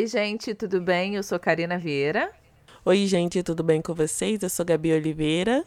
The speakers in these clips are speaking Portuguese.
Oi, gente, tudo bem? Eu sou Karina Vieira. Oi, gente, tudo bem com vocês? Eu sou Gabi Oliveira.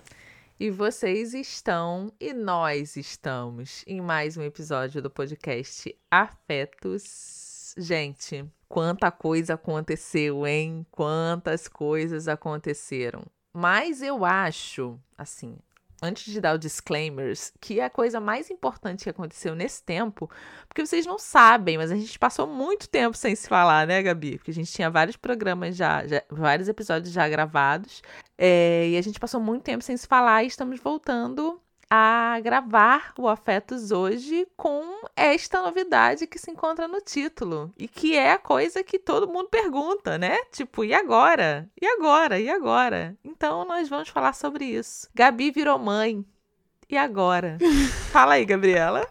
E vocês estão e nós estamos em mais um episódio do podcast Afetos. Gente, quanta coisa aconteceu, hein? Quantas coisas aconteceram. Mas eu acho, assim, antes de dar o disclaimers, que é a coisa mais importante que aconteceu nesse tempo, porque vocês não sabem, mas a gente passou muito tempo sem se falar, né, Gabi? Porque a gente tinha vários programas já, já vários episódios já gravados, é, e a gente passou muito tempo sem se falar e estamos voltando a gravar o Afetos hoje com esta novidade que se encontra no título e que é a coisa que todo mundo pergunta, né? Tipo, e agora? E agora? E agora? Então nós vamos falar sobre isso. Gabi virou mãe. E agora? Fala aí, Gabriela.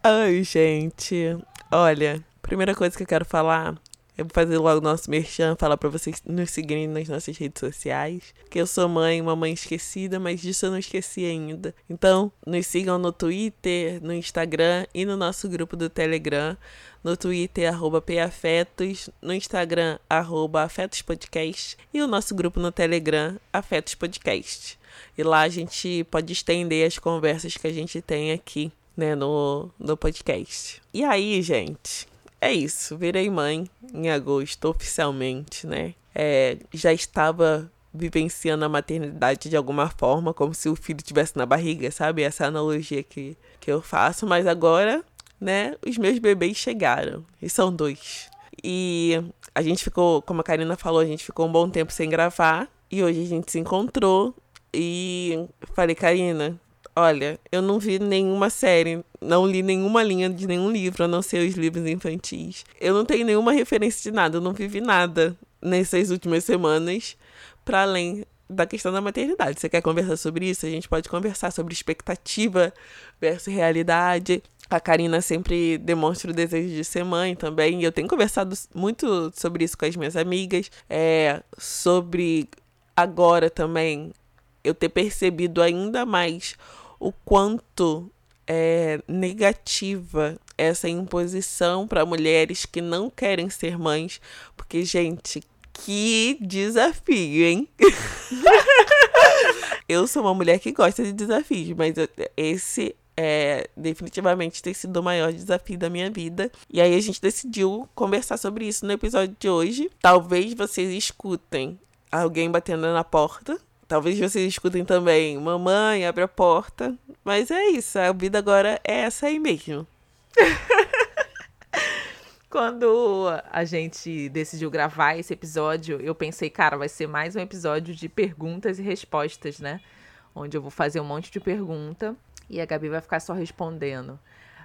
Ai, gente. Olha, primeira coisa que eu quero falar eu vou fazer logo nosso merchan, falar para vocês nos seguirem nas nossas redes sociais. Que eu sou mãe, uma mãe esquecida, mas disso eu não esqueci ainda. Então, nos sigam no Twitter, no Instagram e no nosso grupo do Telegram. No Twitter, arroba PAfetos, no Instagram, arroba AfetosPodcast e o nosso grupo no Telegram, Afetos Podcast. E lá a gente pode estender as conversas que a gente tem aqui, né, no, no podcast. E aí, gente, é isso, virei mãe em agosto, oficialmente, né? É, já estava vivenciando a maternidade de alguma forma, como se o filho estivesse na barriga, sabe? Essa analogia que, que eu faço, mas agora, né, os meus bebês chegaram, e são dois. E a gente ficou, como a Karina falou, a gente ficou um bom tempo sem gravar, e hoje a gente se encontrou, e falei, Karina, Olha, eu não vi nenhuma série, não li nenhuma linha de nenhum livro, a não ser os livros infantis. Eu não tenho nenhuma referência de nada, eu não vivi nada nessas últimas semanas, para além da questão da maternidade. Você quer conversar sobre isso? A gente pode conversar sobre expectativa versus realidade. A Karina sempre demonstra o desejo de ser mãe também. Eu tenho conversado muito sobre isso com as minhas amigas. É, sobre agora também eu ter percebido ainda mais o quanto é negativa essa imposição para mulheres que não querem ser mães, porque gente, que desafio, hein? eu sou uma mulher que gosta de desafios, mas esse é definitivamente tem sido o maior desafio da minha vida. E aí a gente decidiu conversar sobre isso no episódio de hoje. Talvez vocês escutem alguém batendo na porta Talvez vocês escutem também, mamãe, abre a porta. Mas é isso, a vida agora é essa aí mesmo. Quando a gente decidiu gravar esse episódio, eu pensei, cara, vai ser mais um episódio de perguntas e respostas, né? Onde eu vou fazer um monte de pergunta e a Gabi vai ficar só respondendo.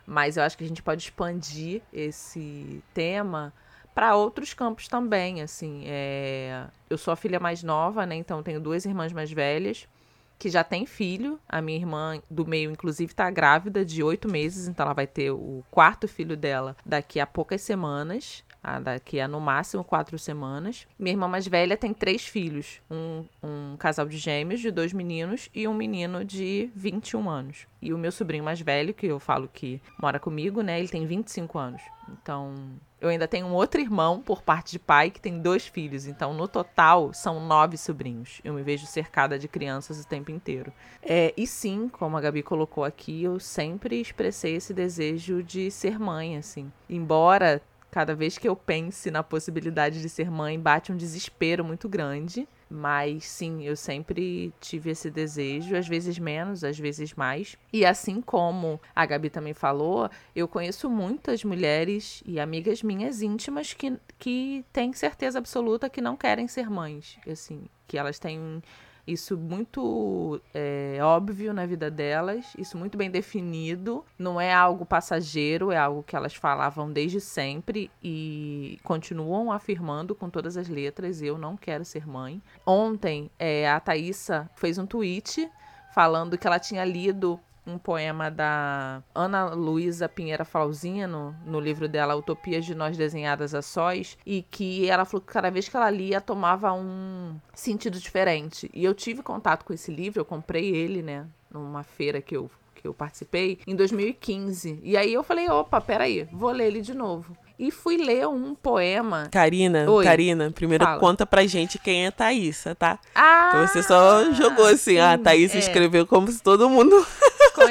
Mas eu acho que a gente pode expandir esse tema para outros campos também, assim. É... Eu sou a filha mais nova, né? Então tenho duas irmãs mais velhas que já têm filho. A minha irmã do meio, inclusive, está grávida de oito meses, então ela vai ter o quarto filho dela daqui a poucas semanas. Daqui a no máximo quatro semanas. Minha irmã mais velha tem três filhos: um, um casal de gêmeos de dois meninos e um menino de 21 anos. E o meu sobrinho mais velho, que eu falo que mora comigo, né? Ele tem 25 anos. Então, eu ainda tenho um outro irmão por parte de pai que tem dois filhos. Então, no total, são nove sobrinhos. Eu me vejo cercada de crianças o tempo inteiro. É, e sim, como a Gabi colocou aqui, eu sempre expressei esse desejo de ser mãe, assim. Embora cada vez que eu pense na possibilidade de ser mãe, bate um desespero muito grande. Mas sim, eu sempre tive esse desejo, às vezes menos, às vezes mais. E assim como a Gabi também falou, eu conheço muitas mulheres e amigas minhas íntimas que, que têm certeza absoluta que não querem ser mães. Assim, que elas têm isso muito é, óbvio na vida delas, isso muito bem definido. Não é algo passageiro, é algo que elas falavam desde sempre e continuam afirmando com todas as letras: eu não quero ser mãe. Ontem, é, a Thaisa fez um tweet falando que ela tinha lido um poema da Ana Luísa Pinheira Flauzino, no livro dela Utopias de Nós Desenhadas a Sós, e que ela falou que cada vez que ela lia tomava um sentido diferente. E eu tive contato com esse livro, eu comprei ele, né, numa feira que eu, que eu participei, em 2015. E aí eu falei, opa, peraí, vou ler ele de novo. e fui ler um poema. Karina, Oi. Karina, primeiro Fala. conta pra gente quem é Thaísa, tá? Ah! Porque você só jogou assim, ah, a sim, Thaísa é. escreveu como se todo mundo.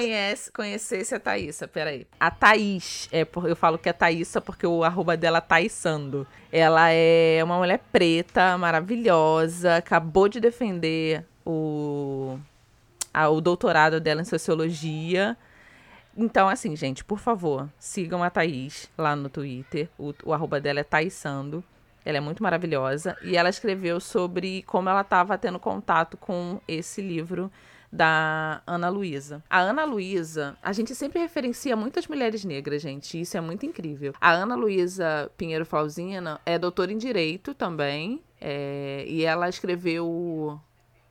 Conhece, conhecesse a Thaísa, peraí. A Thaís, é, eu falo que é Thaísa porque o arroba dela é Thaísando. Ela é uma mulher preta, maravilhosa, acabou de defender o, a- o doutorado dela em Sociologia. Então, assim, gente, por favor, sigam a Thaís lá no Twitter. O, o arroba dela é Thaísando. Ela é muito maravilhosa. E ela escreveu sobre como ela estava tendo contato com esse livro da Ana Luísa. A Ana Luísa, a gente sempre referencia muitas mulheres negras, gente. Isso é muito incrível. A Ana Luísa Pinheiro Flauzina é doutora em Direito também. é, e ela escreveu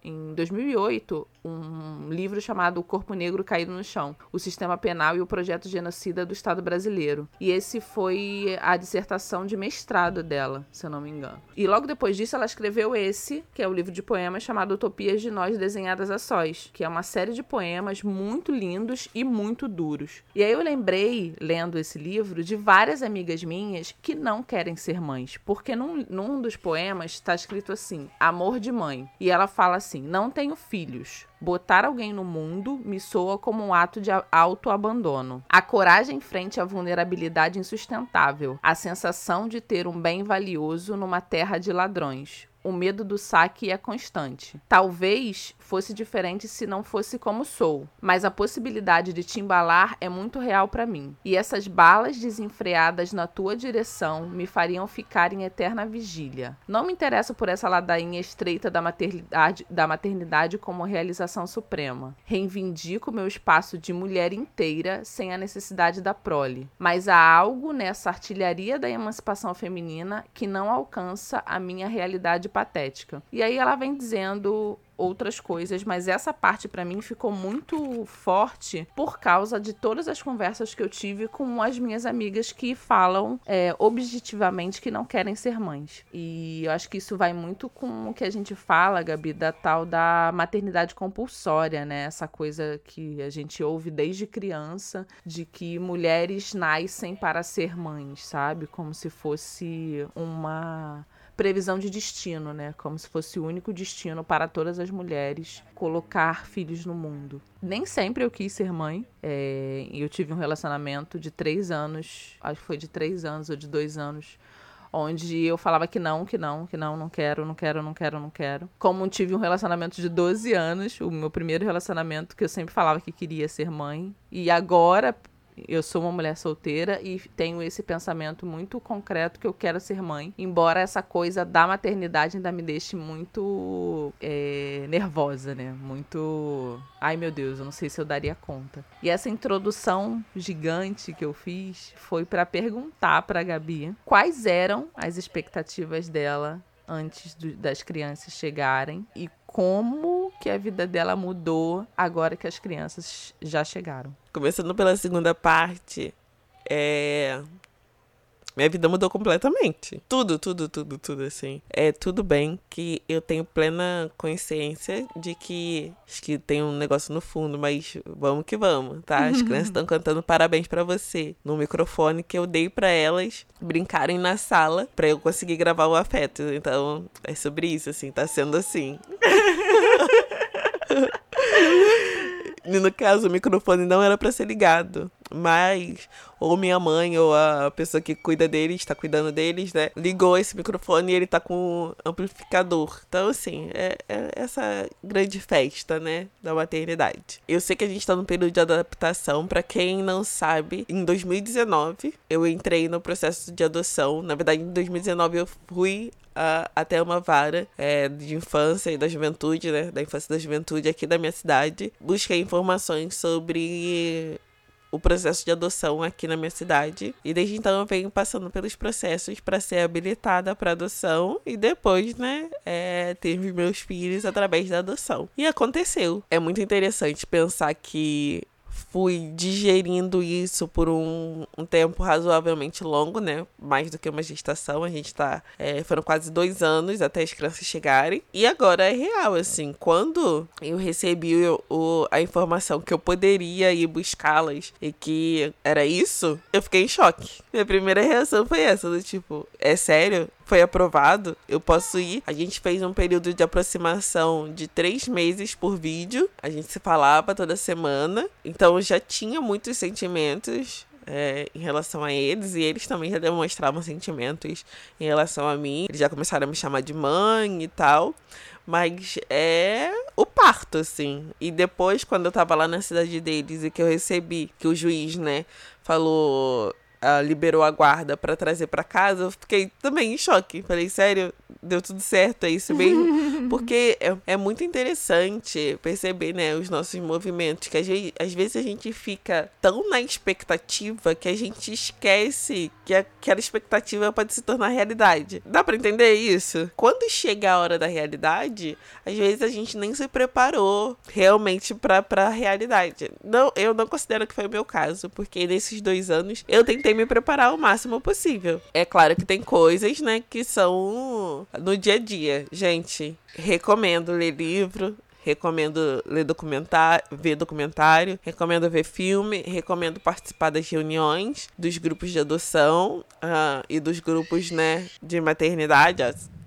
em 2008 um livro chamado O Corpo Negro Caído no Chão, o Sistema Penal e o Projeto Genocida do Estado Brasileiro. E esse foi a dissertação de mestrado dela, se eu não me engano. E logo depois disso ela escreveu esse, que é o livro de poemas chamado Utopias de Nós Desenhadas a Sós, que é uma série de poemas muito lindos e muito duros. E aí eu lembrei, lendo esse livro, de várias amigas minhas que não querem ser mães, porque num, num dos poemas está escrito assim: amor de mãe. E ela fala assim: não tenho filhos. Botar alguém no mundo me soa como um ato de autoabandono. A coragem frente à vulnerabilidade insustentável. A sensação de ter um bem valioso numa terra de ladrões. O medo do saque é constante. Talvez fosse diferente se não fosse como sou, mas a possibilidade de te embalar é muito real para mim. E essas balas desenfreadas na tua direção me fariam ficar em eterna vigília. Não me interesso por essa ladainha estreita da maternidade, da maternidade como realização suprema. Reivindico meu espaço de mulher inteira sem a necessidade da prole. Mas há algo nessa artilharia da emancipação feminina que não alcança a minha realidade patética. E aí ela vem dizendo outras coisas, mas essa parte pra mim ficou muito forte por causa de todas as conversas que eu tive com as minhas amigas que falam é, objetivamente que não querem ser mães. E eu acho que isso vai muito com o que a gente fala, Gabi, da tal da maternidade compulsória, né? Essa coisa que a gente ouve desde criança de que mulheres nascem para ser mães, sabe? Como se fosse uma previsão de destino, né? Como se fosse o único destino para todas as mulheres colocar filhos no mundo. Nem sempre eu quis ser mãe. É, eu tive um relacionamento de três anos, acho que foi de três anos ou de dois anos, onde eu falava que não, que não, que não, não quero, não quero, não quero, não quero. Como tive um relacionamento de 12 anos, o meu primeiro relacionamento que eu sempre falava que queria ser mãe, e agora eu sou uma mulher solteira e tenho esse pensamento muito concreto que eu quero ser mãe, embora essa coisa da maternidade ainda me deixe muito é, nervosa, né? Muito. Ai meu Deus, eu não sei se eu daria conta. E essa introdução gigante que eu fiz foi para perguntar para Gabi quais eram as expectativas dela antes do- das crianças chegarem e como que a vida dela mudou agora que as crianças já chegaram. Começando pela segunda parte, é. Minha vida mudou completamente. Tudo, tudo, tudo, tudo, assim. É tudo bem que eu tenho plena consciência de que. Acho que tem um negócio no fundo, mas vamos que vamos, tá? As crianças estão cantando parabéns pra você no microfone que eu dei pra elas brincarem na sala pra eu conseguir gravar o afeto. Então, é sobre isso, assim, tá sendo assim. E no caso, o microfone não era pra ser ligado. Mas, ou minha mãe, ou a pessoa que cuida deles, tá cuidando deles, né? Ligou esse microfone e ele tá com amplificador. Então, assim, é, é essa grande festa, né? Da maternidade. Eu sei que a gente tá num período de adaptação. Pra quem não sabe, em 2019, eu entrei no processo de adoção. Na verdade, em 2019, eu fui a- até uma vara é, de infância e da juventude, né? Da infância e da juventude aqui da minha cidade. Busquei informações sobre o processo de adoção aqui na minha cidade. E desde então eu venho passando pelos processos para ser habilitada para adoção e depois, né, é, teve meus filhos através da adoção. E aconteceu. É muito interessante pensar que fui digerindo isso por um, um tempo razoavelmente longo, né? Mais do que uma gestação. A gente tá. É, foram quase dois anos até as crianças chegarem. E agora é real, assim. Quando eu recebi o, o a informação que eu poderia ir buscá-las e que era isso, eu fiquei em choque. Minha primeira reação foi essa: do tipo, é sério? foi aprovado, eu posso ir. A gente fez um período de aproximação de três meses por vídeo. A gente se falava toda semana. Então já tinha muitos sentimentos. É, em relação a eles, e eles também já demonstravam sentimentos em relação a mim. Eles já começaram a me chamar de mãe e tal. Mas é o parto, assim. E depois, quando eu tava lá na cidade deles e que eu recebi que o juiz, né, falou uh, liberou a guarda para trazer para casa, eu fiquei também em choque. Falei, sério, deu tudo certo, é isso mesmo? Porque é, é muito interessante perceber, né, os nossos movimentos, que às vezes, às vezes a gente fica tão na expectativa que a gente esquece que aquela expectativa pode se tornar realidade. Dá para entender isso? Quando chega a hora da realidade, às vezes a gente nem se preparou realmente para a realidade. Não, eu não considero que foi o meu caso, porque nesses dois anos eu tentei me preparar o máximo possível. É claro que tem coisas, né, que são no dia a dia. Gente, recomendo ler livro, recomendo ler documentário, ver documentário, recomendo ver filme, recomendo participar das reuniões dos grupos de adoção uh, e dos grupos, né, de maternidade.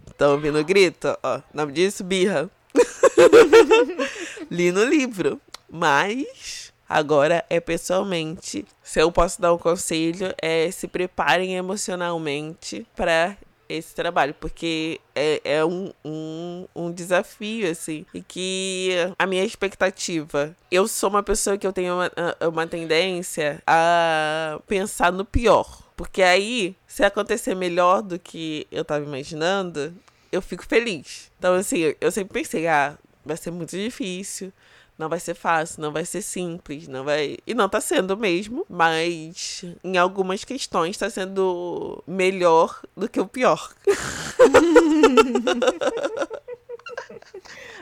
Estão ouvindo grito? Ó, nome disso, birra. Li no livro, mas agora é pessoalmente. Se eu posso dar um conselho, é se preparem emocionalmente para esse trabalho, porque é, é um, um, um desafio, assim, e que a minha expectativa. Eu sou uma pessoa que eu tenho uma, uma tendência a pensar no pior. Porque aí, se acontecer melhor do que eu tava imaginando, eu fico feliz. Então, assim, eu sempre pensei, ah, vai ser muito difícil não vai ser fácil, não vai ser simples, não vai. E não tá sendo mesmo, mas em algumas questões tá sendo melhor do que o pior.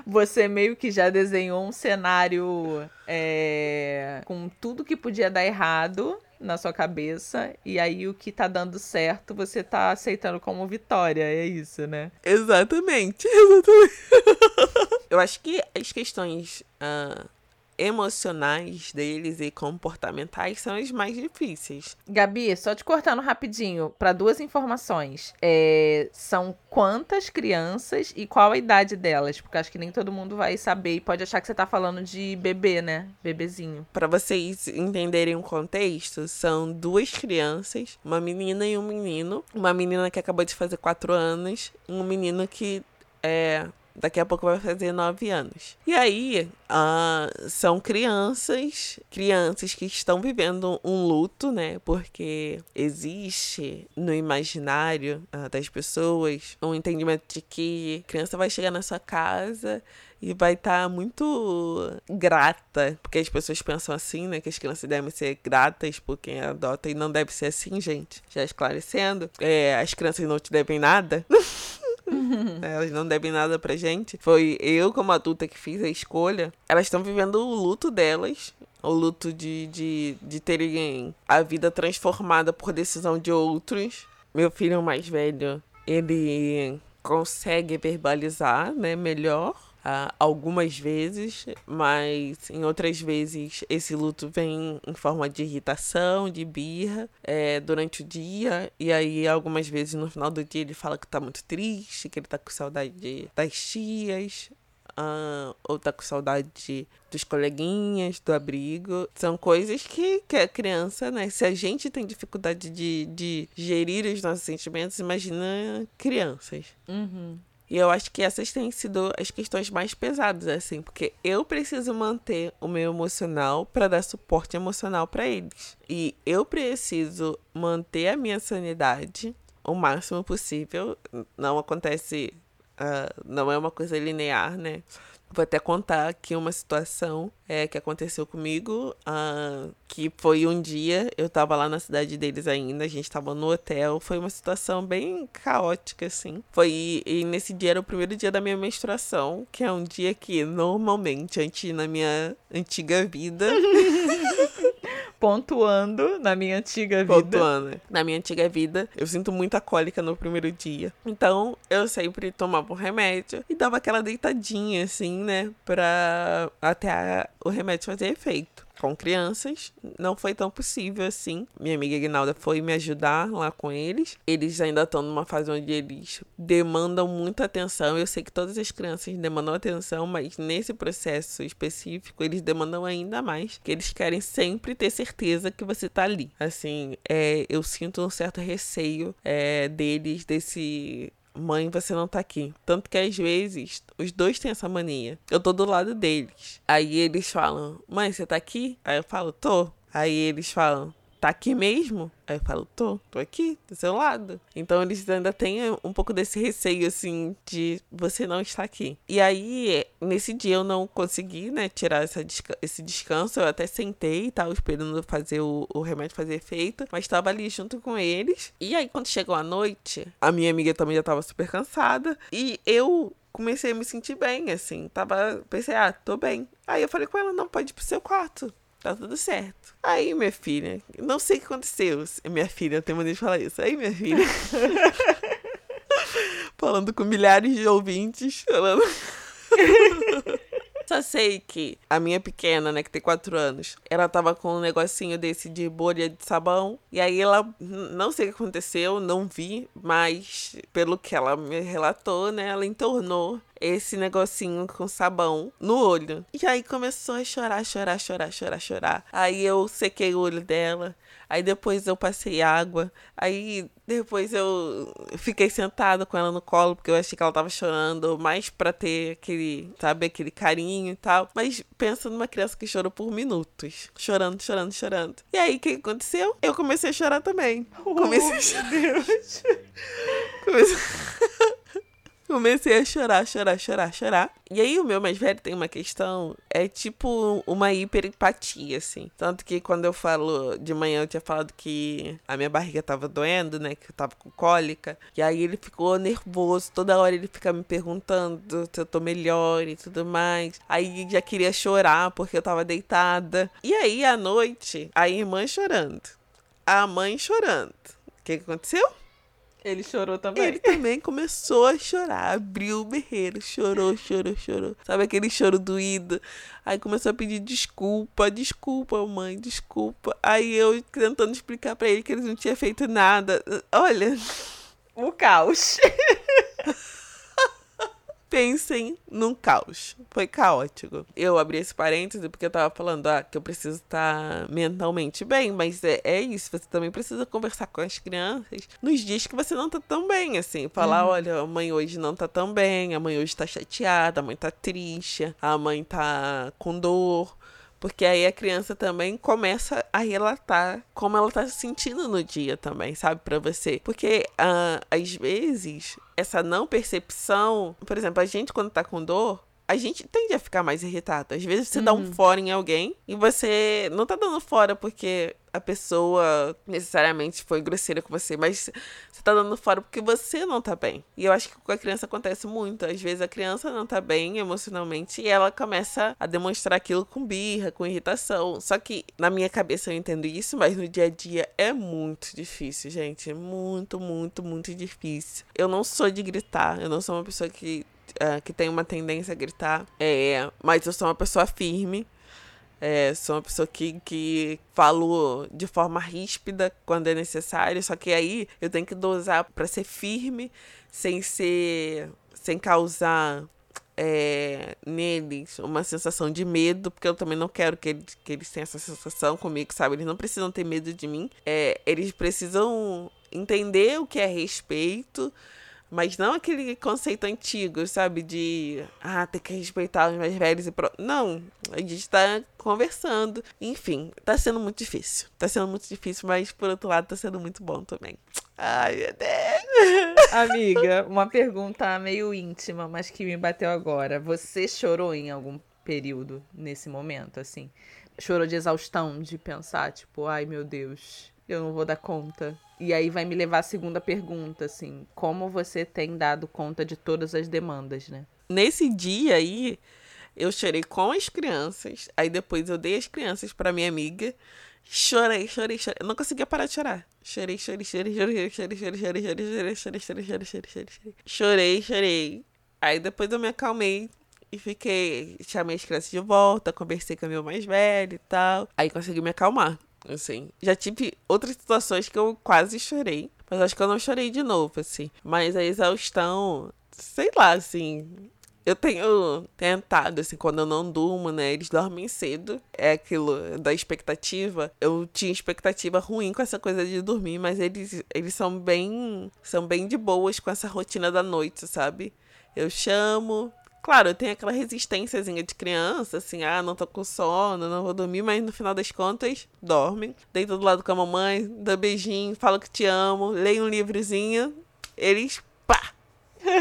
Você meio que já desenhou um cenário é, com tudo que podia dar errado na sua cabeça e aí o que tá dando certo você tá aceitando como vitória, é isso, né? Exatamente, exatamente. Eu acho que as questões uh, emocionais deles e comportamentais são as mais difíceis. Gabi, só te cortando rapidinho para duas informações. É, são quantas crianças e qual a idade delas? Porque acho que nem todo mundo vai saber e pode achar que você tá falando de bebê, né? Bebezinho. Para vocês entenderem o contexto, são duas crianças, uma menina e um menino. Uma menina que acabou de fazer quatro anos, um menino que é daqui a pouco vai fazer nove anos. E aí, uh, são crianças, crianças que estão vivendo um luto, né? Porque existe no imaginário uh, das pessoas um entendimento de que a criança vai chegar na sua casa e vai estar tá muito grata, porque as pessoas pensam assim, né? Que as crianças devem ser gratas por quem adota e não deve ser assim, gente. Já esclarecendo, é, as crianças não te devem nada. É, elas não devem nada pra gente. Foi eu, como adulta, que fiz a escolha. Elas estão vivendo o luto delas. O luto de, de, de terem a vida transformada por decisão de outros. Meu filho mais velho, ele consegue verbalizar, né, melhor uh, algumas vezes, mas em outras vezes esse luto vem em forma de irritação, de birra é, durante o dia, e aí algumas vezes no final do dia ele fala que tá muito triste, que ele tá com saudade das tias, Uh, ou tá com saudade de, dos coleguinhas, do abrigo. São coisas que, que a criança, né? Se a gente tem dificuldade de, de gerir os nossos sentimentos, imagina crianças. Uhum. E eu acho que essas têm sido as questões mais pesadas, assim, porque eu preciso manter o meu emocional para dar suporte emocional para eles. E eu preciso manter a minha sanidade o máximo possível. Não acontece. Uh, não é uma coisa linear, né? Vou até contar aqui uma situação é, que aconteceu comigo, uh, que foi um dia, eu tava lá na cidade deles ainda, a gente tava no hotel, foi uma situação bem caótica, assim. Foi, e nesse dia era o primeiro dia da minha menstruação, que é um dia que normalmente, antes na minha antiga vida... pontuando na minha antiga vida. Pontuando. Na minha antiga vida, eu sinto muita cólica no primeiro dia. Então, eu sempre tomava o remédio e dava aquela deitadinha, assim, né? Pra até a, o remédio fazer efeito com crianças, não foi tão possível assim. Minha amiga Ignalda foi me ajudar lá com eles. Eles ainda estão numa fase onde eles demandam muita atenção. Eu sei que todas as crianças demandam atenção, mas nesse processo específico, eles demandam ainda mais, que eles querem sempre ter certeza que você tá ali. Assim, é, eu sinto um certo receio é, deles, desse mãe, você não tá aqui. Tanto que às vezes os dois têm essa mania. Eu tô do lado deles. Aí eles falam, mãe, você tá aqui? Aí eu falo, tô. Aí eles falam, tá aqui mesmo? Aí eu falo, tô, tô aqui, do seu lado. Então eles ainda têm um pouco desse receio, assim, de você não estar aqui. E aí, nesse dia eu não consegui, né, tirar essa desca esse descanso. Eu até sentei e esperando fazer o, o remédio fazer efeito, mas estava ali junto com eles. E aí, quando chegou a noite, a minha amiga também já tava super cansada. E eu comecei a me sentir bem, assim. Tava, pensei, ah, tô bem. Aí eu falei com ela, não, pode ir pro seu quarto. Tá tudo certo. Aí, minha filha, não sei o que aconteceu. Minha filha, eu tenho maneira de falar isso. Aí, minha filha. falando com milhares de ouvintes. Falando. Só sei que a minha pequena, né, que tem quatro anos, ela tava com um negocinho desse de bolha de sabão. E aí ela, não sei o que aconteceu, não vi, mas pelo que ela me relatou, né, ela entornou esse negocinho com sabão no olho. E aí começou a chorar, chorar, chorar, chorar, chorar. Aí eu sequei o olho dela. Aí depois eu passei água. Aí depois eu fiquei sentada com ela no colo, porque eu achei que ela tava chorando, mais pra ter aquele, sabe, aquele carinho e tal. Mas pensa numa criança que chorou por minutos. Chorando, chorando, chorando. E aí, o que aconteceu? Eu comecei a chorar também. Comecei a chorar. Comecei... Comecei a chorar, chorar, chorar, chorar. E aí o meu mais velho tem uma questão, é tipo uma hiperempatia, assim. Tanto que quando eu falo de manhã, eu tinha falado que a minha barriga tava doendo, né? Que eu tava com cólica. E aí ele ficou nervoso, toda hora ele fica me perguntando se eu tô melhor e tudo mais. Aí já queria chorar porque eu tava deitada. E aí à noite, a irmã chorando, a mãe chorando. O que, que aconteceu? Ele chorou também. Ele também começou a chorar, abriu o berreiro, chorou, chorou, chorou. Sabe aquele choro doído? Aí começou a pedir desculpa, desculpa, mãe, desculpa. Aí eu tentando explicar para ele que ele não tinha feito nada. Olha, o caos. pensem num caos. Foi caótico. Eu abri esse parêntese porque eu tava falando ah, que eu preciso estar mentalmente bem, mas é, é isso. Você também precisa conversar com as crianças nos dias que você não tá tão bem, assim. Falar: uhum. olha, a mãe hoje não tá tão bem, a mãe hoje tá chateada, a mãe tá triste, a mãe tá com dor. Porque aí a criança também começa a relatar como ela tá se sentindo no dia também, sabe, para você. Porque uh, às vezes essa não percepção, por exemplo, a gente quando tá com dor, a gente tende a ficar mais irritado. Às vezes você uhum. dá um uhum. fora em alguém e você não tá dando fora porque a pessoa necessariamente foi grosseira com você, mas você tá dando fora porque você não tá bem. E eu acho que com a criança acontece muito. Às vezes a criança não tá bem emocionalmente e ela começa a demonstrar aquilo com birra, com irritação. Só que na minha cabeça eu entendo isso, mas no dia a dia é muito difícil, gente. É muito, muito, muito difícil. Eu não sou de gritar, eu não sou uma pessoa que Uh, que tem uma tendência a gritar. É, mas eu sou uma pessoa firme. É, sou uma pessoa que, que falo de forma ríspida quando é necessário, só que aí eu tenho que dosar para ser firme, sem ser. sem causar é, neles uma sensação de medo, porque eu também não quero que eles, que eles tenham essa sensação comigo, sabe? Eles não precisam ter medo de mim. É, eles precisam entender o que é respeito mas não aquele conceito antigo, sabe? De, ah, tem que respeitar os mais velhos e pronto. Não, a gente tá conversando. Enfim, tá sendo muito difícil. Tá sendo muito difícil, mas por outro lado tá sendo muito bom também. Ai, meu Deus. Amiga, uma pergunta meio íntima, mas que me bateu agora. Você chorou em algum período nesse momento, assim? Chorou de exaustão, de pensar, tipo, ai meu Deus, eu não vou dar conta. E aí vai me levar à segunda pergunta, assim, como você tem dado conta de todas as demandas, né? Nesse dia aí, eu chorei com as crianças, aí depois eu dei as crianças para minha amiga. Chorei, chorei, chorei. Eu não conseguia parar de chorar. Chorei, chorei, chorei, chorei, chorei, chorei, chorei, chorei, chorei, chorei, chorei, chorei, chorei, chorei, chorei. Chorei. Aí depois eu me acalmei e fiquei, chamei as crianças de volta, conversei com o meu mais velho e tal. Aí consegui me acalmar, assim. Já tive outras situações que eu quase chorei, mas acho que eu não chorei de novo, assim. Mas a exaustão, sei lá, assim, eu tenho tentado, assim, quando eu não durmo, né? Eles dormem cedo. É aquilo da expectativa. Eu tinha expectativa ruim com essa coisa de dormir, mas eles, eles são bem. são bem de boas com essa rotina da noite, sabe? Eu chamo. Claro, eu tenho aquela resistênciazinha de criança, assim, ah, não tô com sono, não vou dormir, mas no final das contas, dormem. Deito do lado com a mamãe, dá beijinho, falo que te amo, leio um livrozinho, eles, pá,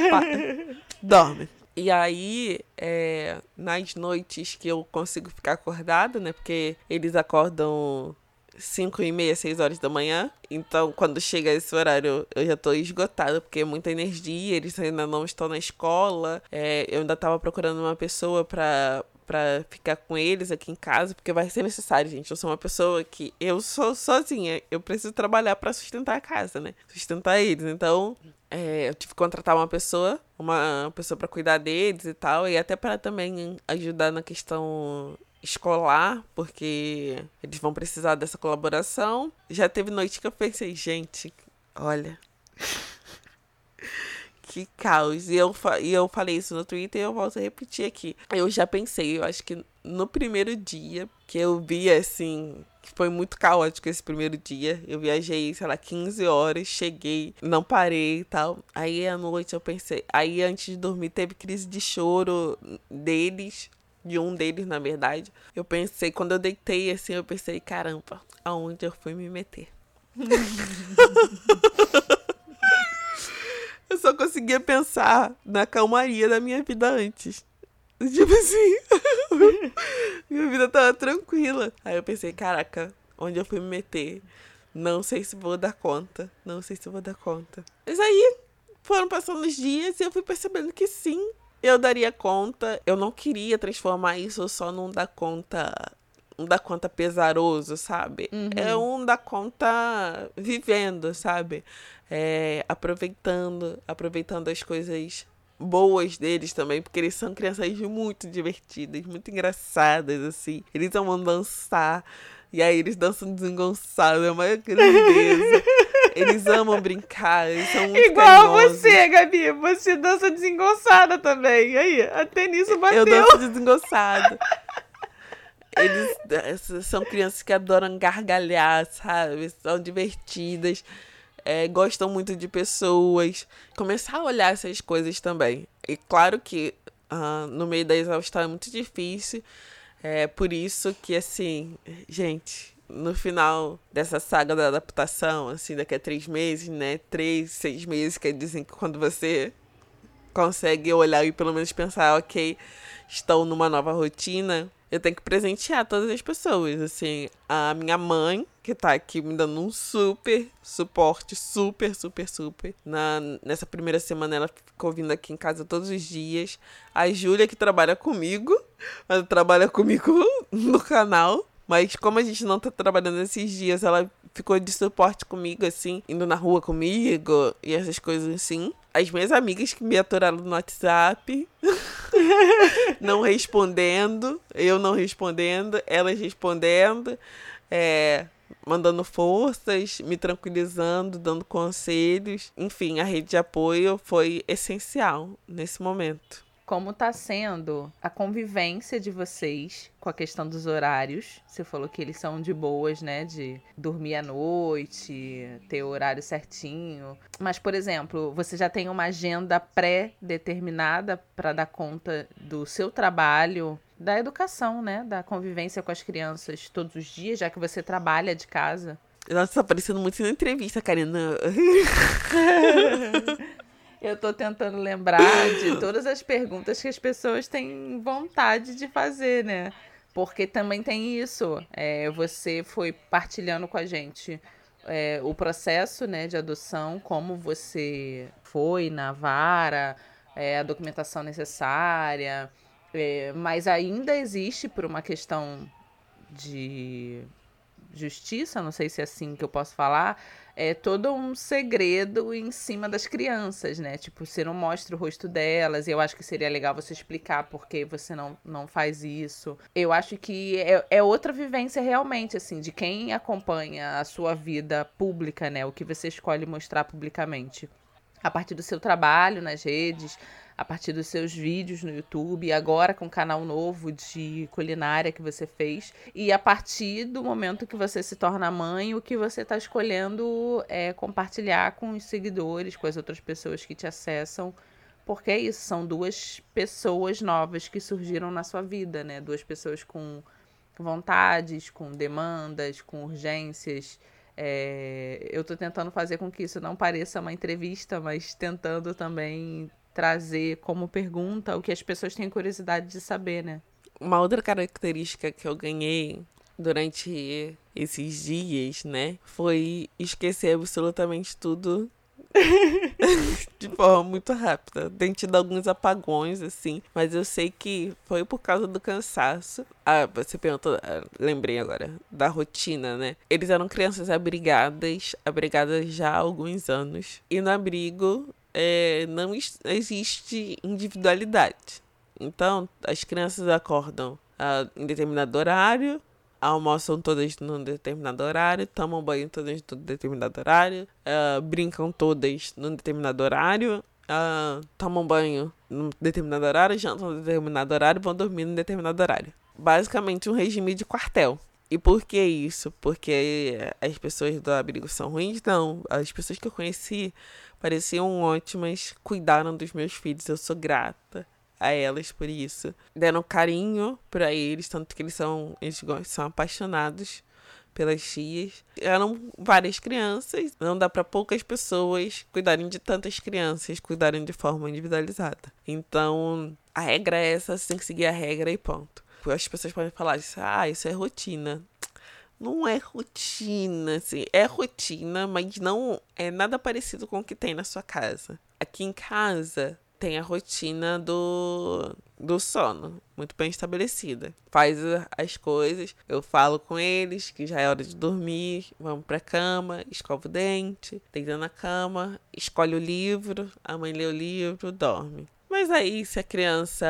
pá, dormem. E aí, é, nas noites que eu consigo ficar acordada, né? Porque eles acordam 5 e meia, 6 horas da manhã. Então, quando chega esse horário, eu já tô esgotada, porque é muita energia, eles ainda não estão na escola. É, eu ainda tava procurando uma pessoa pra, pra ficar com eles aqui em casa, porque vai ser necessário, gente. Eu sou uma pessoa que. Eu sou sozinha, eu preciso trabalhar para sustentar a casa, né? Sustentar eles. Então, é, eu tive que contratar uma pessoa, uma pessoa para cuidar deles e tal, e até para também ajudar na questão escolar, porque eles vão precisar dessa colaboração. Já teve noite que eu pensei, gente, olha. que caos. E eu, e eu falei isso no Twitter e eu volto a repetir aqui. Eu já pensei, eu acho que no primeiro dia que eu vi assim que foi muito caótico esse primeiro dia. Eu viajei, sei lá, 15 horas, cheguei, não parei e tal. Aí à noite eu pensei, aí antes de dormir teve crise de choro deles, de um deles, na verdade. Eu pensei, quando eu deitei assim, eu pensei, caramba, aonde eu fui me meter? eu só conseguia pensar na calmaria da minha vida antes. Tipo assim, minha vida tava tranquila. Aí eu pensei, caraca, onde eu fui me meter? Não sei se vou dar conta. Não sei se vou dar conta. Mas aí foram passando os dias e eu fui percebendo que sim, eu daria conta. Eu não queria transformar isso só num dar conta. Um dar conta pesaroso, sabe? Uhum. É um dar conta vivendo, sabe? É, aproveitando, aproveitando as coisas boas deles também, porque eles são crianças muito divertidas, muito engraçadas, assim. Eles amam dançar. E aí eles dançam desengonçado, é uma grandeza. Eles amam brincar, eles são muito Igual carinhosos. você, Gabi. Você dança desengonçada também. Aí, até nisso bateu. Eu danço desengonçado. Eles são crianças que adoram gargalhar, sabe? São divertidas é, gostam muito de pessoas. Começar a olhar essas coisas também. E claro que uh, no meio da exaustão é muito difícil. É por isso que, assim, gente, no final dessa saga da adaptação, assim, daqui a três meses, né? Três, seis meses, que dizem que quando você consegue olhar e pelo menos pensar, ok, estão numa nova rotina, eu tenho que presentear todas as pessoas. Assim, a minha mãe, que tá aqui me dando um super suporte, super, super, super. Na, nessa primeira semana ela ficou vindo aqui em casa todos os dias. A Júlia, que trabalha comigo, ela trabalha comigo no canal. Mas como a gente não tá trabalhando esses dias, ela ficou de suporte comigo, assim, indo na rua comigo e essas coisas assim. As minhas amigas que me aturaram no WhatsApp, não respondendo, eu não respondendo, elas respondendo, é, mandando forças, me tranquilizando, dando conselhos. Enfim, a rede de apoio foi essencial nesse momento como tá sendo a convivência de vocês com a questão dos horários. Você falou que eles são de boas, né? De dormir à noite, ter o horário certinho. Mas, por exemplo, você já tem uma agenda pré-determinada para dar conta do seu trabalho, da educação, né? Da convivência com as crianças todos os dias, já que você trabalha de casa. Nossa, tá parecendo muito na entrevista, Karina. Eu tô tentando lembrar de todas as perguntas que as pessoas têm vontade de fazer, né? Porque também tem isso. É, você foi partilhando com a gente é, o processo né, de adoção, como você foi na vara, é, a documentação necessária. É, mas ainda existe, por uma questão de justiça, não sei se é assim que eu posso falar, é todo um segredo em cima das crianças, né? Tipo, você não mostra o rosto delas, eu acho que seria legal você explicar por que você não, não faz isso. Eu acho que é, é outra vivência realmente, assim, de quem acompanha a sua vida pública, né? O que você escolhe mostrar publicamente. A partir do seu trabalho nas redes, a partir dos seus vídeos no YouTube, agora com o canal novo de culinária que você fez, e a partir do momento que você se torna mãe, o que você está escolhendo é compartilhar com os seguidores, com as outras pessoas que te acessam. Porque é isso, são duas pessoas novas que surgiram na sua vida, né? Duas pessoas com vontades, com demandas, com urgências. É, eu estou tentando fazer com que isso não pareça uma entrevista, mas tentando também trazer como pergunta o que as pessoas têm curiosidade de saber, né? Uma outra característica que eu ganhei durante esses dias, né, foi esquecer absolutamente tudo de forma muito rápida. Tem tido alguns apagões, assim, mas eu sei que foi por causa do cansaço. Ah, você perguntou, ah, lembrei agora, da rotina, né? Eles eram crianças abrigadas, abrigadas já há alguns anos. E no abrigo é, não existe individualidade. Então, as crianças acordam ah, em determinado horário, almoçam todas num determinado horário, tomam banho todas num determinado horário, uh, brincam todas num determinado horário, uh, tomam banho num determinado horário, jantam num determinado horário, vão dormir num determinado horário. Basicamente um regime de quartel. E por que isso? Porque as pessoas do abrigo são ruins? Não. As pessoas que eu conheci pareciam ótimas, cuidaram dos meus filhos, eu sou grata a elas por isso. Deram carinho para eles, tanto que eles são, eles são apaixonados pelas tias. Eram várias crianças, não dá para poucas pessoas cuidarem de tantas crianças, cuidarem de forma individualizada. Então, a regra é essa, você tem que seguir a regra e ponto. As pessoas podem falar ah, isso é rotina não é rotina, assim. É rotina, mas não é nada parecido com o que tem na sua casa. Aqui em casa tem a rotina do, do sono, muito bem estabelecida. Faz as coisas, eu falo com eles que já é hora de dormir, vamos pra cama, escova o dente, deita na cama, escolhe o livro, a mãe lê o livro, dorme. Mas aí, se a criança,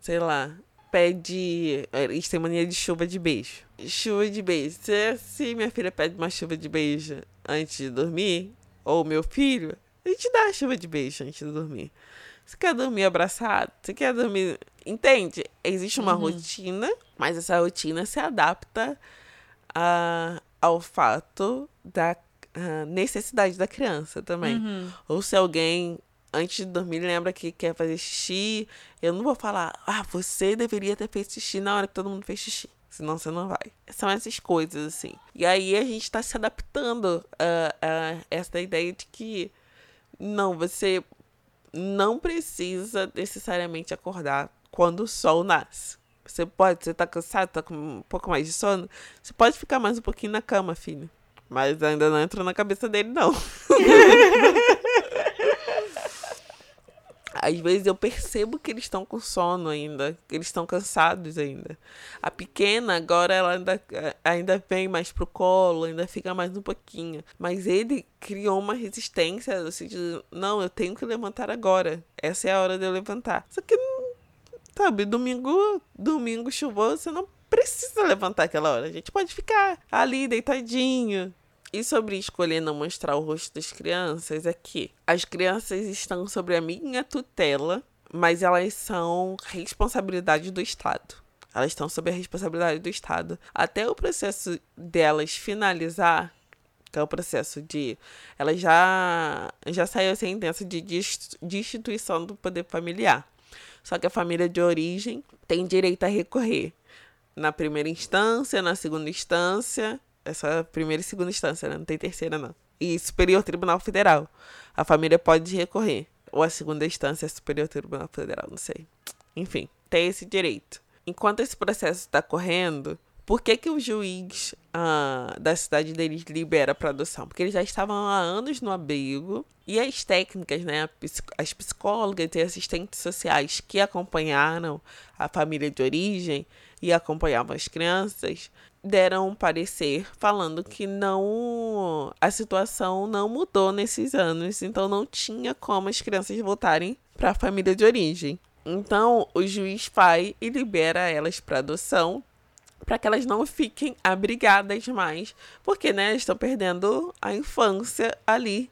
sei lá, pede. Eles têm mania de chuva de beijo. Chuva de beijo. Se, se minha filha pede uma chuva de beijo antes de dormir, ou meu filho, a gente dá a chuva de beijo antes de dormir. Você quer dormir abraçado? Você quer dormir. Entende? Existe uma uhum. rotina, mas essa rotina se adapta a, ao fato da necessidade da criança também. Uhum. Ou se alguém antes de dormir, lembra que quer fazer xixi. Eu não vou falar, ah, você deveria ter feito xixi na hora que todo mundo fez xixi. Senão você não vai. São essas coisas, assim. E aí a gente está se adaptando a, a essa ideia de que não, você não precisa necessariamente acordar quando o sol nasce. Você pode, você tá cansado, tá com um pouco mais de sono, você pode ficar mais um pouquinho na cama, filho. Mas ainda não entrou na cabeça dele, não. Às vezes eu percebo que eles estão com sono ainda, que eles estão cansados ainda. A pequena, agora ela ainda, ainda vem mais pro colo, ainda fica mais um pouquinho. Mas ele criou uma resistência, no sentido, não, eu tenho que levantar agora. Essa é a hora de eu levantar. Só que, sabe, domingo, domingo chuvoso, você não precisa levantar aquela hora. A gente pode ficar ali deitadinho, e sobre escolher não mostrar o rosto das crianças é que as crianças estão sobre a minha tutela, mas elas são responsabilidade do Estado. Elas estão sob a responsabilidade do Estado. Até o processo delas finalizar, que é o processo de. Ela já, já saiu a sentença de destituição do poder familiar. Só que a família de origem tem direito a recorrer na primeira instância, na segunda instância essa primeira e segunda instância, né? Não tem terceira, não. E Superior Tribunal Federal. A família pode recorrer. Ou a segunda instância é Superior Tribunal Federal, não sei. Enfim, tem esse direito. Enquanto esse processo está correndo, por que, que o juiz ah, da cidade deles libera para adoção? Porque eles já estavam há anos no abrigo e as técnicas, né, as psicólogas e assistentes sociais que acompanharam a família de origem e acompanhavam as crianças deram um parecer falando que não a situação não mudou nesses anos, então não tinha como as crianças voltarem para a família de origem. Então, o juiz vai e libera elas para adoção para que elas não fiquem abrigadas mais, porque né, estão perdendo a infância ali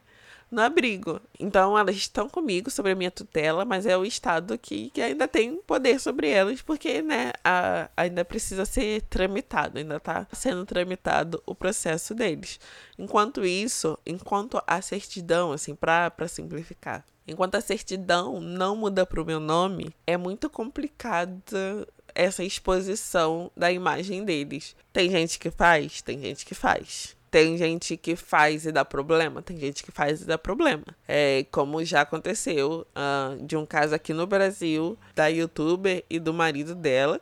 no abrigo. Então elas estão comigo sobre a minha tutela, mas é o Estado que, que ainda tem poder sobre elas, porque né, a, ainda precisa ser tramitado, ainda está sendo tramitado o processo deles. Enquanto isso, enquanto a certidão, assim, para simplificar, enquanto a certidão não muda para o meu nome, é muito complicado essa exposição da imagem deles. Tem gente que faz, tem gente que faz. Tem gente que faz e dá problema, tem gente que faz e dá problema. É como já aconteceu uh, de um caso aqui no Brasil, da youtuber e do marido dela,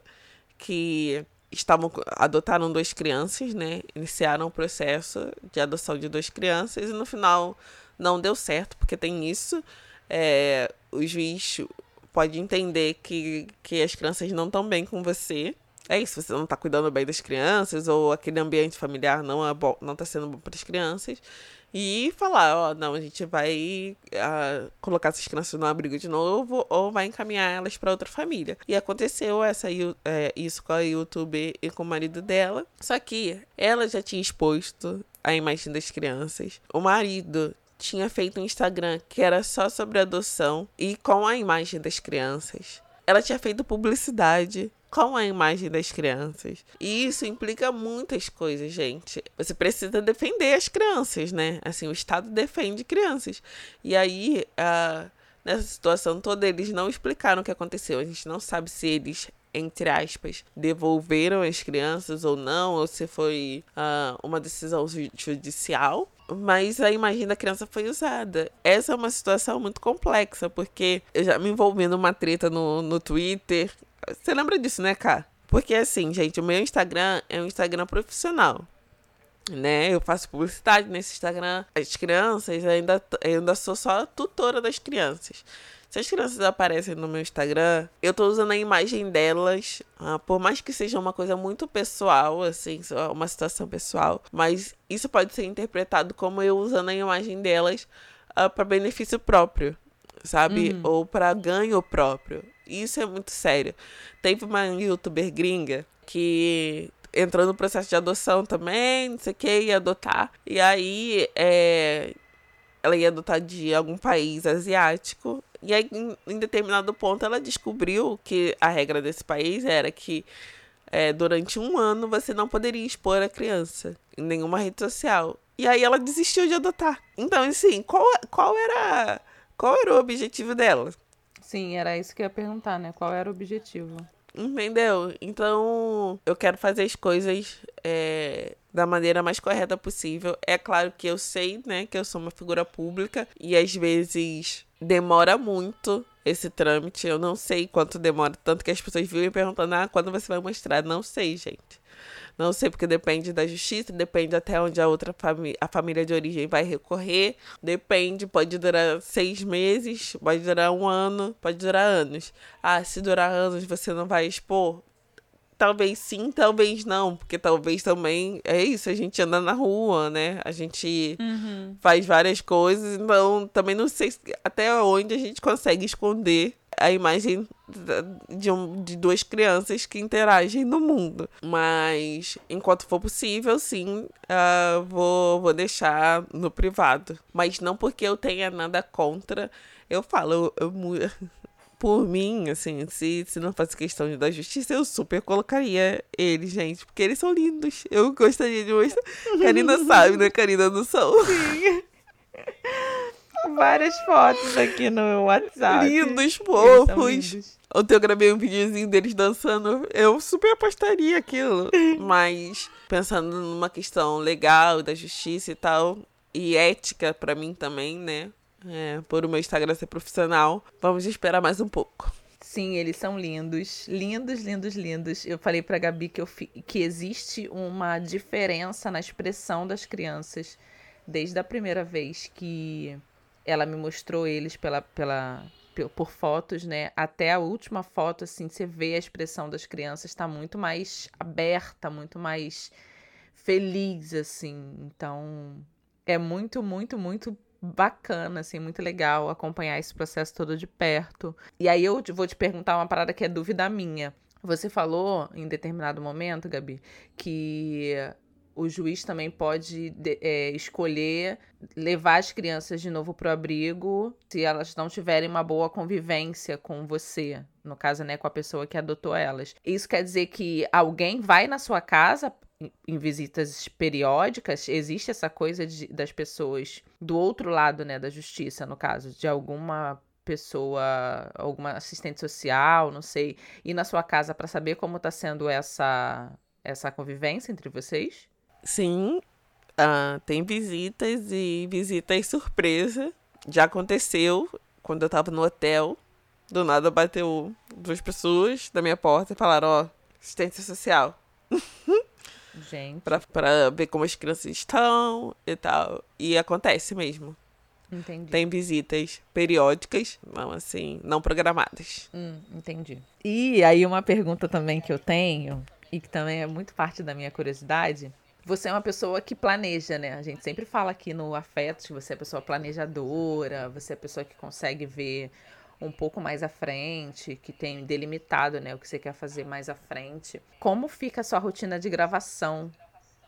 que estavam adotaram duas crianças, né? Iniciaram o processo de adoção de duas crianças e no final não deu certo, porque tem isso. É, o juiz pode entender que, que as crianças não estão bem com você. É isso, você não está cuidando bem das crianças, ou aquele ambiente familiar não é bom, não está sendo bom para as crianças. E falar, ó, não, a gente vai uh, colocar essas crianças no abrigo de novo, ou vai encaminhar elas para outra família. E aconteceu essa, é, isso com a YouTube e com o marido dela. Só que ela já tinha exposto a imagem das crianças. O marido tinha feito um Instagram que era só sobre adoção e com a imagem das crianças. Ela tinha feito publicidade com a imagem das crianças. E isso implica muitas coisas, gente. Você precisa defender as crianças, né? Assim, o Estado defende crianças. E aí, uh, nessa situação toda, eles não explicaram o que aconteceu. A gente não sabe se eles entre aspas, devolveram as crianças ou não, ou se foi uh, uma decisão judicial mas a imagem da criança foi usada. Essa é uma situação muito complexa, porque eu já me envolvi numa treta no, no Twitter. Você lembra disso, né, Cá? Porque assim, gente, o meu Instagram é um Instagram profissional. Né? Eu faço publicidade nesse Instagram. As crianças, ainda, eu ainda sou só tutora das crianças. Se as crianças aparecem no meu Instagram, eu tô usando a imagem delas, ah, por mais que seja uma coisa muito pessoal, assim, uma situação pessoal, mas isso pode ser interpretado como eu usando a imagem delas ah, para benefício próprio, sabe? Uhum. Ou para ganho próprio. Isso é muito sério. Teve uma youtuber gringa que entrou no processo de adoção também, não sei o que, ia adotar. E aí, é, ela ia adotar de algum país asiático. E aí, em, em determinado ponto, ela descobriu que a regra desse país era que é, durante um ano você não poderia expor a criança em nenhuma rede social. E aí ela desistiu de adotar. Então, assim, qual, qual era qual era o objetivo dela? Sim, era isso que eu ia perguntar, né? Qual era o objetivo? Entendeu? Então, eu quero fazer as coisas é, da maneira mais correta possível. É claro que eu sei, né, que eu sou uma figura pública e às vezes demora muito esse trâmite. Eu não sei quanto demora, tanto que as pessoas vivem perguntando: "Ah, quando você vai mostrar?". Não sei, gente. Não sei porque depende da justiça, depende até onde a outra família, a família de origem vai recorrer. Depende, pode durar seis meses, pode durar um ano, pode durar anos. Ah, se durar anos você não vai expor? Talvez sim, talvez não, porque talvez também é isso, a gente anda na rua, né? A gente uhum. faz várias coisas, então também não sei até onde a gente consegue esconder a imagem de, um, de duas crianças que interagem no mundo. Mas enquanto for possível, sim, uh, vou, vou deixar no privado. Mas não porque eu tenha nada contra. Eu falo, eu, eu por mim, assim, se, se não fosse questão de dar justiça, eu super colocaria eles, gente, porque eles são lindos. Eu gostaria de mostrar. Karina sabe, né? Karina do Sol. Sim. várias fotos aqui no WhatsApp. Lindos, fofos. Ontem eu gravei um videozinho deles dançando. Eu super apostaria aquilo. Mas pensando numa questão legal, da justiça e tal, e ética para mim também, né? É, por o meu Instagram ser profissional, vamos esperar mais um pouco. Sim, eles são lindos, lindos, lindos, lindos. Eu falei pra Gabi que, eu fi... que existe uma diferença na expressão das crianças desde a primeira vez que ela me mostrou eles pela, pela, por fotos, né? Até a última foto, assim, você vê a expressão das crianças está muito mais aberta, muito mais feliz, assim. Então, é muito, muito, muito bacana, assim, muito legal acompanhar esse processo todo de perto. E aí eu vou te perguntar uma parada que é dúvida minha. Você falou em determinado momento, Gabi, que o juiz também pode é, escolher levar as crianças de novo para o abrigo se elas não tiverem uma boa convivência com você, no caso, né, com a pessoa que adotou elas. Isso quer dizer que alguém vai na sua casa em visitas periódicas, existe essa coisa de, das pessoas do outro lado, né, da justiça, no caso, de alguma pessoa, alguma assistente social, não sei, ir na sua casa para saber como está sendo essa essa convivência entre vocês? Sim, uh, tem visitas e visitas surpresa. Já aconteceu quando eu tava no hotel. Do nada bateu duas pessoas da minha porta e falaram: Ó, oh, assistência social. Gente. Pra, pra ver como as crianças estão e tal. E acontece mesmo. Entendi. Tem visitas periódicas, não assim, não programadas. Hum, entendi. E aí uma pergunta também que eu tenho, e que também é muito parte da minha curiosidade. Você é uma pessoa que planeja, né? A gente sempre fala aqui no Afetos que você é pessoa planejadora, você é pessoa que consegue ver um pouco mais à frente, que tem delimitado, né, o que você quer fazer mais à frente. Como fica a sua rotina de gravação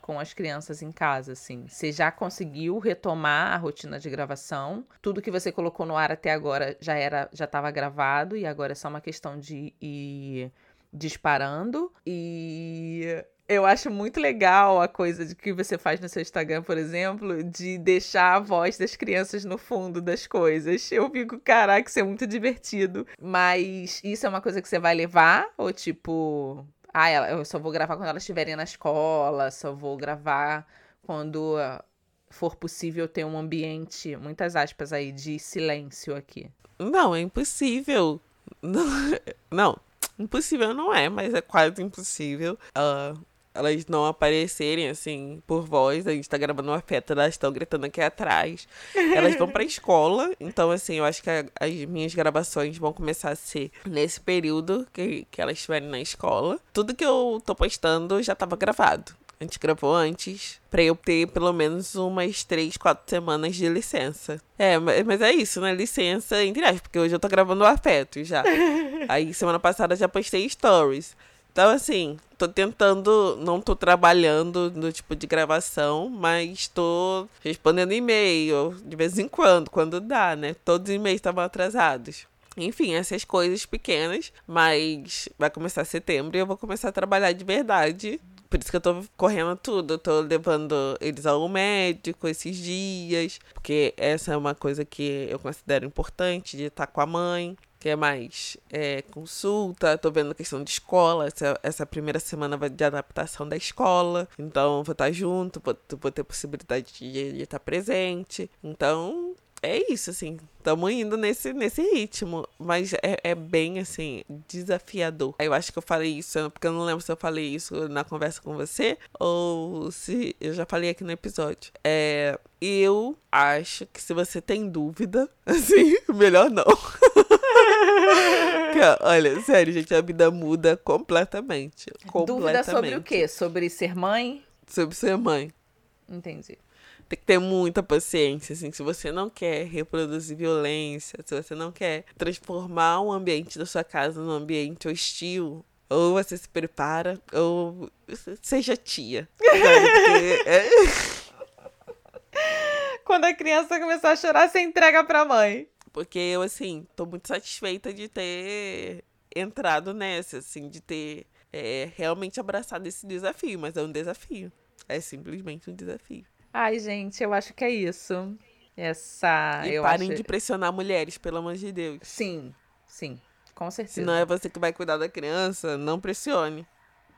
com as crianças em casa, assim? Você já conseguiu retomar a rotina de gravação? Tudo que você colocou no ar até agora já era, já estava gravado e agora é só uma questão de ir disparando e eu acho muito legal a coisa de que você faz no seu Instagram, por exemplo, de deixar a voz das crianças no fundo das coisas. Eu fico, caraca, isso é muito divertido. Mas isso é uma coisa que você vai levar? Ou tipo, ah, eu só vou gravar quando elas estiverem na escola, só vou gravar quando ah, for possível ter um ambiente, muitas aspas aí, de silêncio aqui. Não, é impossível. Não, não impossível não é, mas é quase impossível. Uh, elas não aparecerem, assim, por voz. A gente tá gravando uma feta, elas estão gritando aqui atrás. Elas vão pra escola, então, assim, eu acho que a, as minhas gravações vão começar a ser nesse período que, que elas estiverem na escola. Tudo que eu tô postando já tava gravado. A gente gravou antes, pra eu ter pelo menos umas três, quatro semanas de licença. É, mas é isso, né? Licença, entre aspas, porque hoje eu tô gravando o afeto já. Aí, semana passada, já postei stories. Então, assim, tô tentando, não tô trabalhando no tipo de gravação, mas tô respondendo e-mail de vez em quando, quando dá, né? Todos os e-mails estavam atrasados. Enfim, essas coisas pequenas, mas vai começar setembro e eu vou começar a trabalhar de verdade. Por isso que eu tô correndo tudo. Eu tô levando eles ao médico esses dias, porque essa é uma coisa que eu considero importante de estar com a mãe que é mais é, consulta, tô vendo a questão de escola, essa, essa primeira semana vai de adaptação da escola, então vou estar junto, vou, vou ter possibilidade de, de estar presente, então é isso, assim. Estamos indo nesse, nesse ritmo. Mas é, é bem, assim, desafiador. Eu acho que eu falei isso, porque eu não lembro se eu falei isso na conversa com você ou se eu já falei aqui no episódio. É, eu acho que se você tem dúvida, assim, melhor não. olha, sério, gente, a vida muda completamente. completamente. Dúvida sobre o quê? Sobre ser mãe? Sobre ser mãe. Entendi tem que ter muita paciência, assim, se você não quer reproduzir violência, se você não quer transformar o ambiente da sua casa num ambiente hostil, ou você se prepara, ou seja tia. é... Quando a criança começar a chorar, você entrega pra mãe. Porque eu, assim, tô muito satisfeita de ter entrado nessa, assim, de ter é, realmente abraçado esse desafio, mas é um desafio. É simplesmente um desafio. Ai, gente, eu acho que é isso. essa. E eu parem acho... de pressionar mulheres, pelo amor de Deus. Sim, sim, com certeza. Se não é você que vai cuidar da criança, não pressione.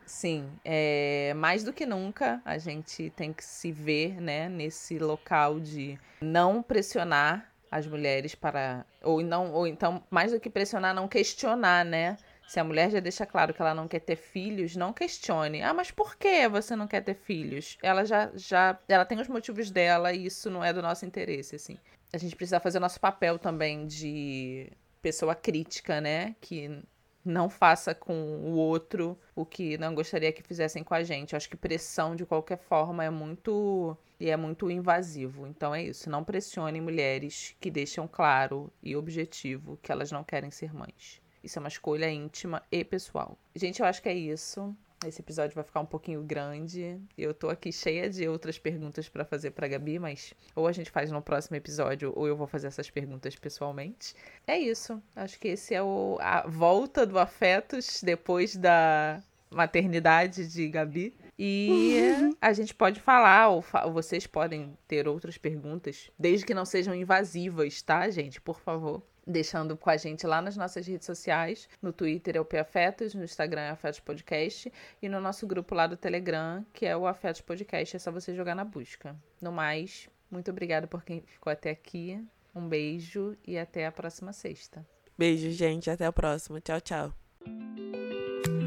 Sim, é, mais do que nunca a gente tem que se ver né, nesse local de não pressionar as mulheres para. Ou, não, ou então, mais do que pressionar, não questionar, né? Se a mulher já deixa claro que ela não quer ter filhos, não questione. Ah, mas por que você não quer ter filhos? Ela já, já ela tem os motivos dela e isso não é do nosso interesse, assim. A gente precisa fazer o nosso papel também de pessoa crítica, né? Que não faça com o outro o que não gostaria que fizessem com a gente. Eu acho que pressão de qualquer forma é muito e é muito invasivo. Então é isso, não pressione mulheres que deixam claro e objetivo que elas não querem ser mães. Isso é uma escolha íntima e pessoal. Gente, eu acho que é isso. Esse episódio vai ficar um pouquinho grande. Eu tô aqui cheia de outras perguntas para fazer para Gabi, mas ou a gente faz no próximo episódio ou eu vou fazer essas perguntas pessoalmente. É isso. Acho que esse é o, a volta do Afetos depois da maternidade de Gabi. E a gente pode falar, ou, fa ou vocês podem ter outras perguntas, desde que não sejam invasivas, tá, gente? Por favor deixando com a gente lá nas nossas redes sociais. No Twitter é o Afetos, no Instagram é Afetos Podcast e no nosso grupo lá do Telegram, que é o Afetos Podcast. É só você jogar na busca. No mais, muito obrigada por quem ficou até aqui. Um beijo e até a próxima sexta. Beijo, gente. Até a próxima. Tchau, tchau.